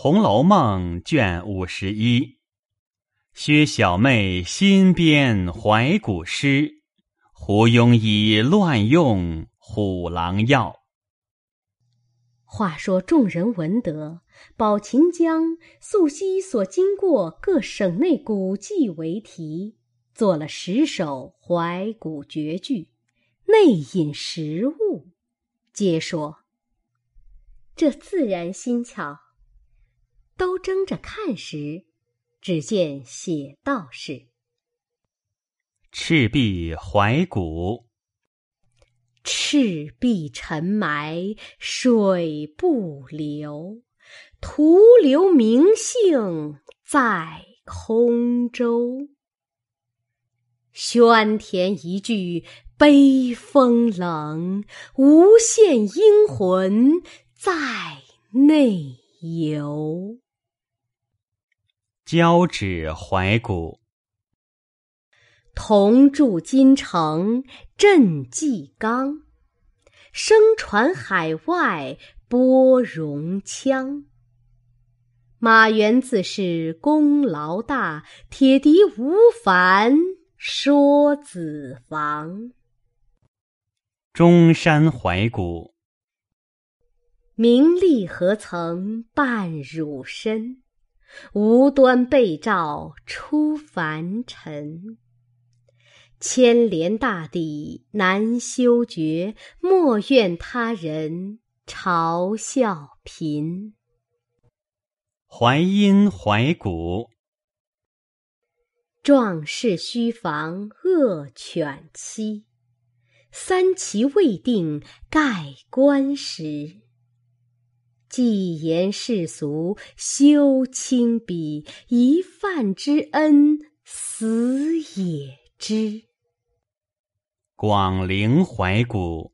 红楼梦》卷五十一，薛小妹新编怀古诗，胡庸医乱用虎狼药。话说众人闻得，宝琴将素昔所经过各省内古迹为题，做了十首怀古绝句，内引实物，皆说这自然新巧。都争着看时，只见写道是：“赤壁怀古，赤壁沉埋水不流，徒留名姓在空舟。宣田一句悲风冷，无限英魂在内游。”交趾怀古，铜铸金城镇纪纲，声传海外播戎羌。马援自是功劳大，铁笛无烦说子房。中山怀古，名利何曾伴汝身？无端被召出凡尘，牵连大地难修绝，莫怨他人嘲笑贫。淮阴怀古，壮士须防恶犬欺，三齐未定盖棺时。既言世俗休轻鄙，一饭之恩死也知。广陵怀古，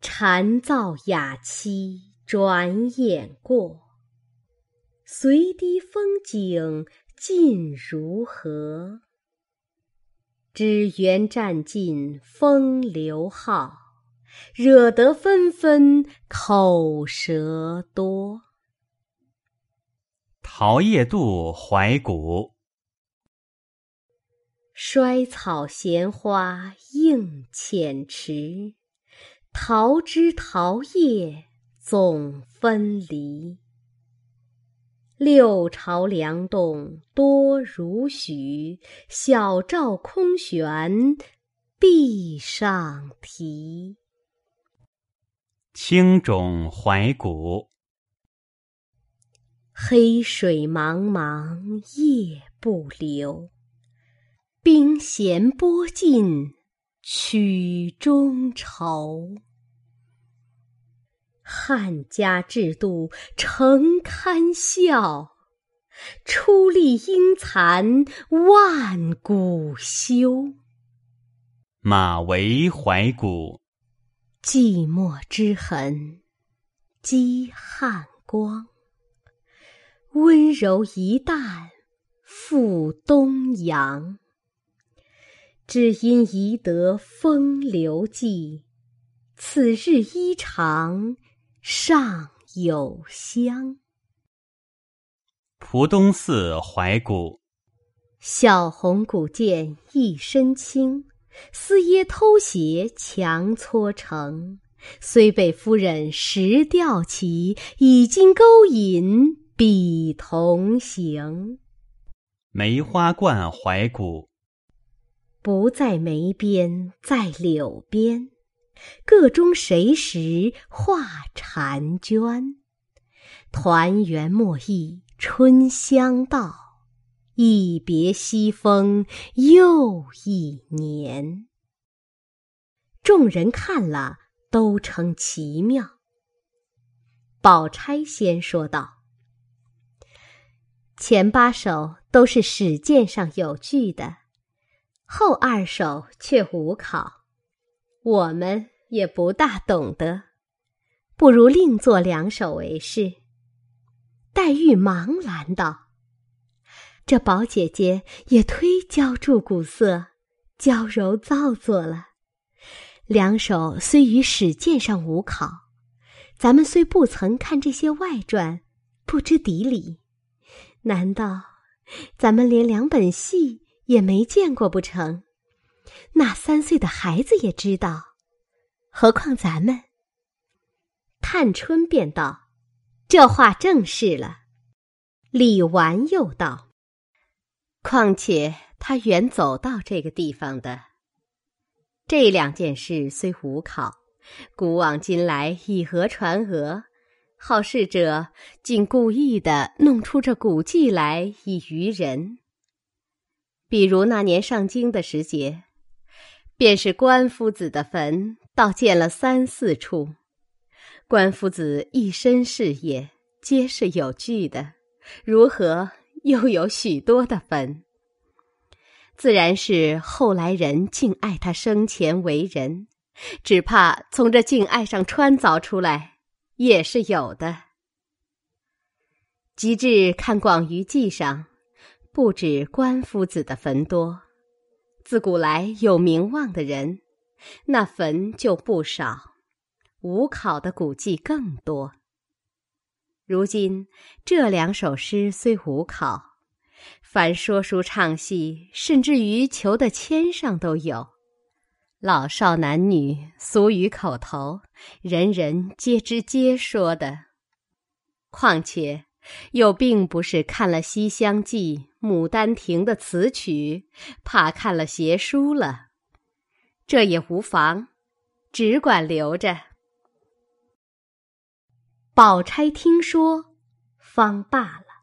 蝉噪雅期转眼过，随堤风景尽如何？只缘占尽风流好。惹得纷纷口舌多。桃叶渡怀古，衰草闲花映浅池，桃枝桃叶总分离。六朝梁栋多如许，小照空悬壁上题。青冢怀古，黑水茫茫夜不流，冰弦拨尽曲中愁。汉家制度诚堪笑，出力应残万古休。马嵬怀古。寂寞之痕，积汉光。温柔一旦赴东阳，只因宜得风流迹。此日衣裳尚有香。蒲东寺怀古，小红古剑一身轻。私掖偷鞋强搓成，虽被夫人拾吊起，已经勾引彼同行。梅花冠怀古，不在梅边，在柳边，个中谁识画婵娟？团圆莫忆春香到。一别西风又一年，众人看了都称奇妙。宝钗先说道：“前八首都是史鉴上有据的，后二首却无考，我们也不大懂得，不如另作两首为是。”黛玉忙拦道。这宝姐姐也忒娇注古色，娇柔造作了。两手虽于史鉴上无考，咱们虽不曾看这些外传，不知底里。难道咱们连两本戏也没见过不成？那三岁的孩子也知道，何况咱们？探春便道：“这话正是了。”李纨又道：“况且他原走到这个地方的。这两件事虽无考，古往今来以讹传讹，好事者竟故意的弄出这古迹来以愚人。比如那年上京的时节，便是关夫子的坟，倒建了三四处。关夫子一身事业，皆是有据的。”如何又有许多的坟？自然是后来人敬爱他生前为人，只怕从这敬爱上穿凿出来，也是有的。及至看《广舆记》上，不止关夫子的坟多，自古来有名望的人，那坟就不少，无考的古迹更多。如今这两首诗虽无考，凡说书唱戏，甚至于求的签上都有，老少男女俗语口头，人人皆知皆说的。况且又并不是看了《西厢记》《牡丹亭》的词曲，怕看了邪书了，这也无妨，只管留着。宝钗听说，方罢了。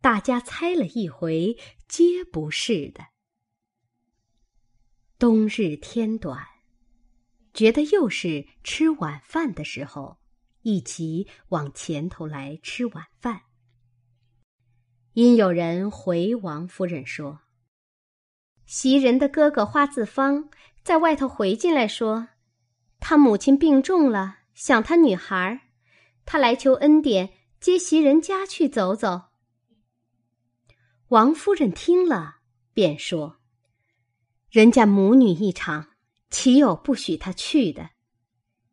大家猜了一回，皆不是的。冬日天短，觉得又是吃晚饭的时候，一起往前头来吃晚饭。因有人回王夫人说：“袭人的哥哥花自芳在外头回进来，说他母亲病重了，想他女孩儿。”他来求恩典，接袭人家去走走。王夫人听了，便说：“人家母女一场，岂有不许他去的？”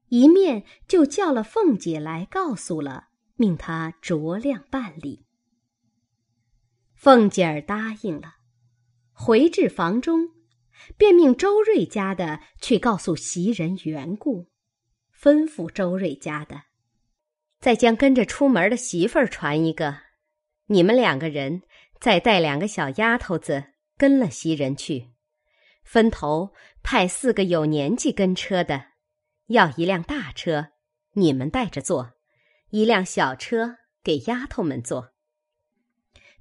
一面就叫了凤姐来，告诉了，命他酌量办理。凤姐儿答应了，回至房中，便命周瑞家的去告诉袭人缘故，吩咐周瑞家的。再将跟着出门的媳妇儿传一个，你们两个人再带两个小丫头子跟了袭人去，分头派四个有年纪跟车的，要一辆大车，你们带着坐；一辆小车给丫头们坐。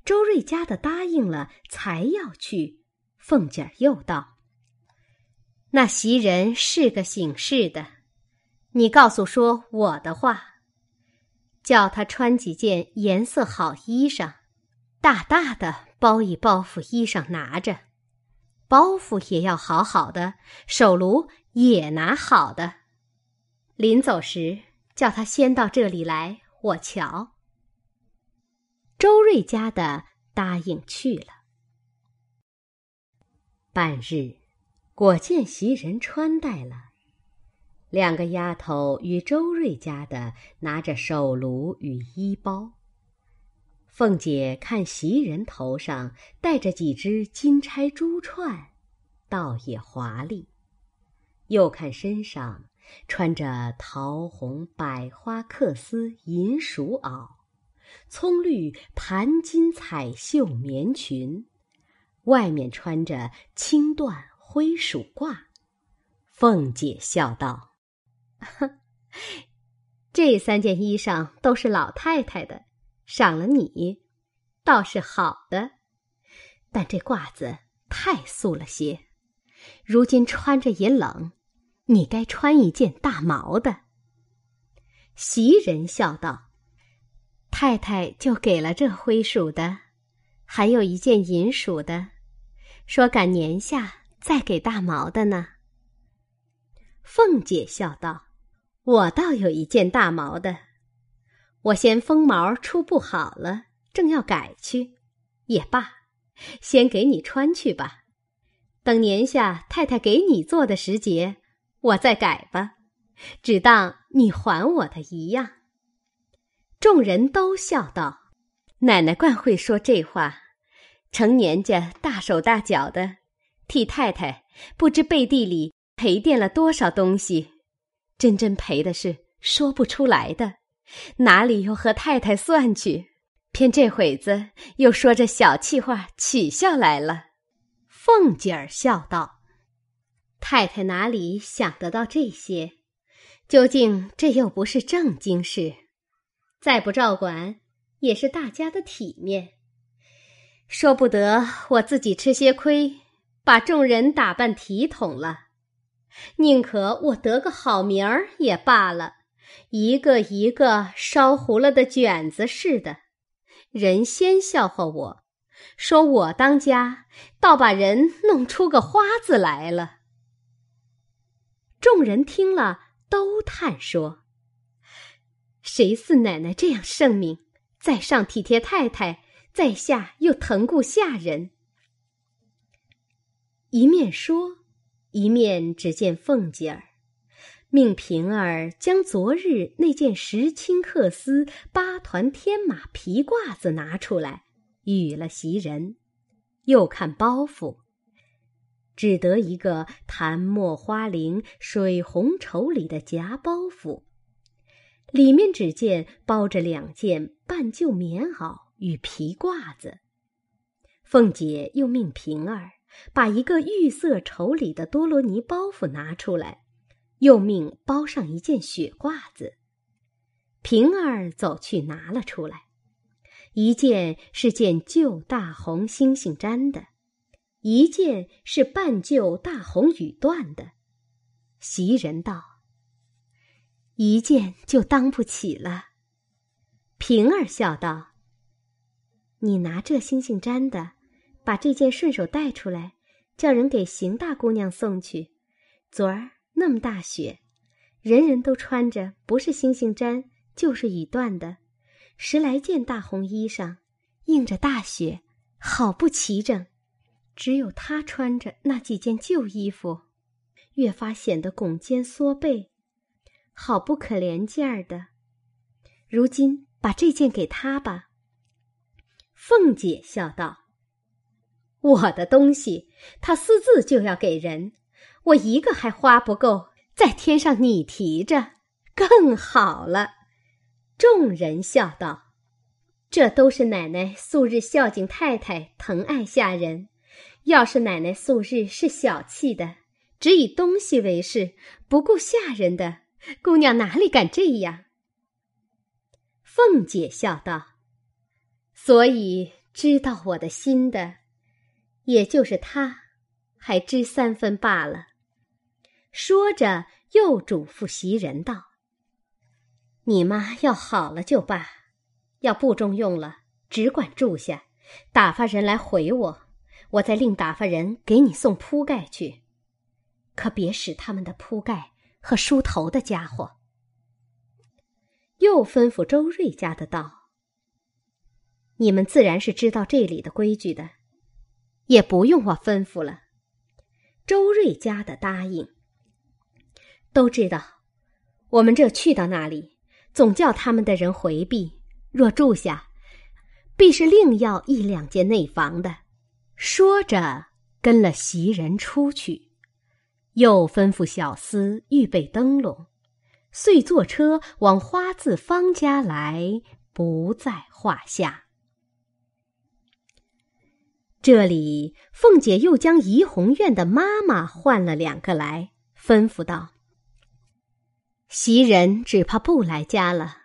周瑞家的答应了，才要去。凤姐儿又道：“那袭人是个省事的，你告诉说我的话。”叫他穿几件颜色好衣裳，大大的包一包袱衣裳拿着，包袱也要好好的，手炉也拿好的。临走时叫他先到这里来，我瞧。周瑞家的答应去了。半日，果见袭人穿戴了。两个丫头与周瑞家的拿着手炉与衣包。凤姐看袭人头上戴着几只金钗珠串，倒也华丽；又看身上穿着桃红百花缂丝银鼠袄，葱绿盘金彩绣棉裙，外面穿着青缎灰鼠褂。凤姐笑道。哼，这三件衣裳都是老太太的，赏了你，倒是好的。但这褂子太素了些，如今穿着也冷，你该穿一件大毛的。袭人笑道：“太太就给了这灰鼠的，还有一件银鼠的，说赶年下再给大毛的呢。”凤姐笑道。我倒有一件大毛的，我嫌风毛出不好了，正要改去，也罢，先给你穿去吧。等年下太太给你做的时节，我再改吧，只当你还我的一样。众人都笑道：“奶奶惯会说这话，成年家大手大脚的，替太太不知背地里赔垫了多少东西，真真赔的是说不出来的，哪里又和太太算去？偏这会子又说这小气话取笑来了。”凤姐儿笑道：“太太哪里想得到这些？究竟这又不是正经事。”再不照管，也是大家的体面。说不得我自己吃些亏，把众人打扮体统了，宁可我得个好名儿也罢了。一个一个烧糊了的卷子似的，人先笑话我，说我当家，倒把人弄出个花子来了。众人听了，都叹说。谁似奶奶这样圣明，在上体贴太太，在下又疼顾下人。一面说，一面只见凤姐儿命平儿将昨日那件石青缂丝八团天马皮褂子拿出来，与了袭人，又看包袱，只得一个檀墨花翎水红绸里的夹包袱。里面只见包着两件半旧棉袄与皮褂子。凤姐又命平儿把一个玉色绸里的多罗尼包袱拿出来，又命包上一件雪褂子。平儿走去拿了出来，一件是件旧大红猩猩毡的，一件是半旧大红羽缎的。袭人道。一件就当不起了。平儿笑道：“你拿这星星毡的，把这件顺手带出来，叫人给邢大姑娘送去。昨儿那么大雪，人人都穿着不是星星毡就是羽缎的，十来件大红衣裳，映着大雪，好不齐整。只有她穿着那几件旧衣服，越发显得拱肩缩背。”好不可怜劲儿的，如今把这件给他吧。凤姐笑道：“我的东西，他私自就要给人，我一个还花不够，再添上你提着，更好了。”众人笑道：“这都是奶奶素日孝敬太太，疼爱下人。要是奶奶素日是小气的，只以东西为事，不顾下人的。”姑娘哪里敢这样？凤姐笑道：“所以知道我的心的，也就是他，还知三分罢了。”说着，又嘱咐袭人道：“你妈要好了就罢，要不中用了，只管住下，打发人来回我，我再另打发人给你送铺盖去，可别使他们的铺盖。”和梳头的家伙，又吩咐周瑞家的道：“你们自然是知道这里的规矩的，也不用我吩咐了。”周瑞家的答应，都知道。我们这去到那里，总叫他们的人回避。若住下，必是另要一两间内房的。说着，跟了袭人出去。又吩咐小厮预备灯笼，遂坐车往花字方家来，不在话下。这里，凤姐又将怡红院的妈妈唤了两个来，吩咐道：“袭人只怕不来家了。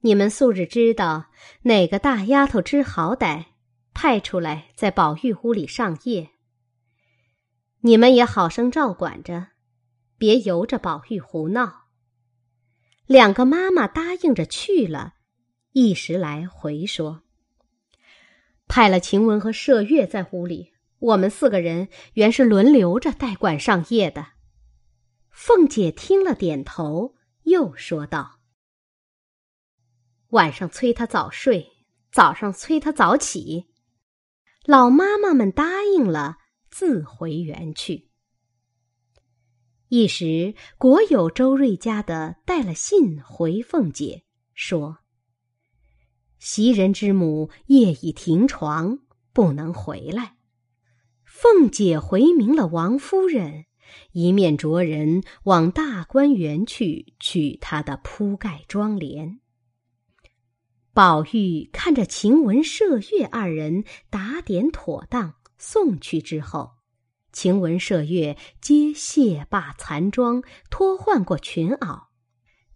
你们素日知道哪个大丫头知好歹，派出来在宝玉屋里上夜。”你们也好生照管着，别由着宝玉胡闹。两个妈妈答应着去了，一时来回说：“派了晴雯和麝月在屋里，我们四个人原是轮流着代管上夜的。”凤姐听了，点头，又说道：“晚上催他早睡，早上催他早起。”老妈妈们答应了。自回园去。一时果有周瑞家的带了信回凤姐，说：“袭人之母夜已停床，不能回来。凤姐回明了王夫人，一面着人往大观园去取她的铺盖妆奁。宝玉看着晴雯、麝月二人打点妥当，送去之后，晴雯、麝月皆卸罢残妆，脱换过裙袄。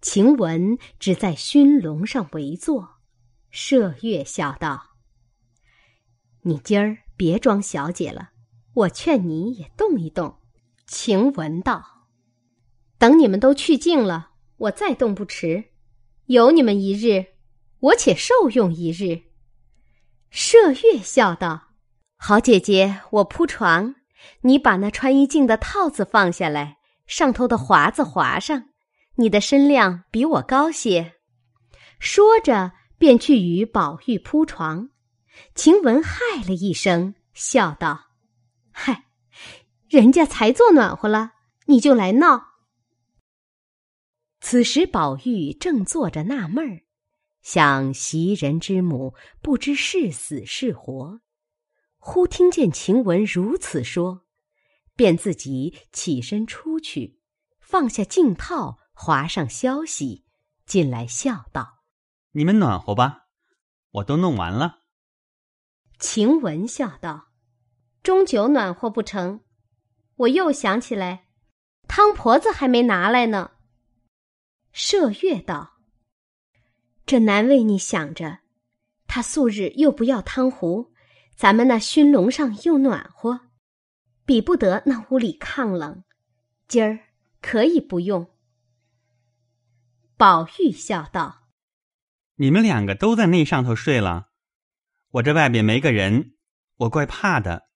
晴雯只在熏笼上围坐，麝月笑道：“你今儿别装小姐了，我劝你也动一动。”晴雯道：“等你们都去净了，我再动不迟。有你们一日。”我且受用一日。麝月笑道：“好姐姐，我铺床，你把那穿衣镜的套子放下来，上头的华子划上。你的身量比我高些。”说着，便去与宝玉铺床。晴雯嗨了一声，笑道：“嗨，人家才坐暖和了，你就来闹。”此时，宝玉正坐着纳闷儿。想袭人之母不知是死是活，忽听见晴雯如此说，便自己起身出去，放下镜套，划上消息，进来笑道：“你们暖和吧，我都弄完了。”晴雯笑道：“终究暖和不成？我又想起来，汤婆子还没拿来呢。”麝月道。这难为你想着，他素日又不要汤壶，咱们那熏笼上又暖和，比不得那屋里炕冷。今儿可以不用。宝玉笑道：“你们两个都在那上头睡了，我这外边没个人，我怪怕的，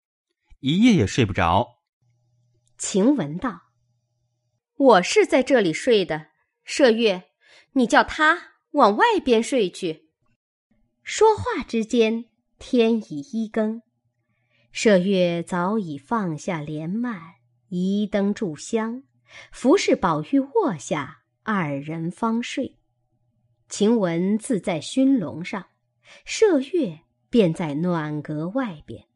一夜也睡不着。”晴雯道：“我是在这里睡的。麝月，你叫他。”往外边睡去。说话之间，天已一更。麝月早已放下帘幔，移灯炷香，服侍宝玉卧下，二人方睡。晴雯自在熏笼上，麝月便在暖阁外边。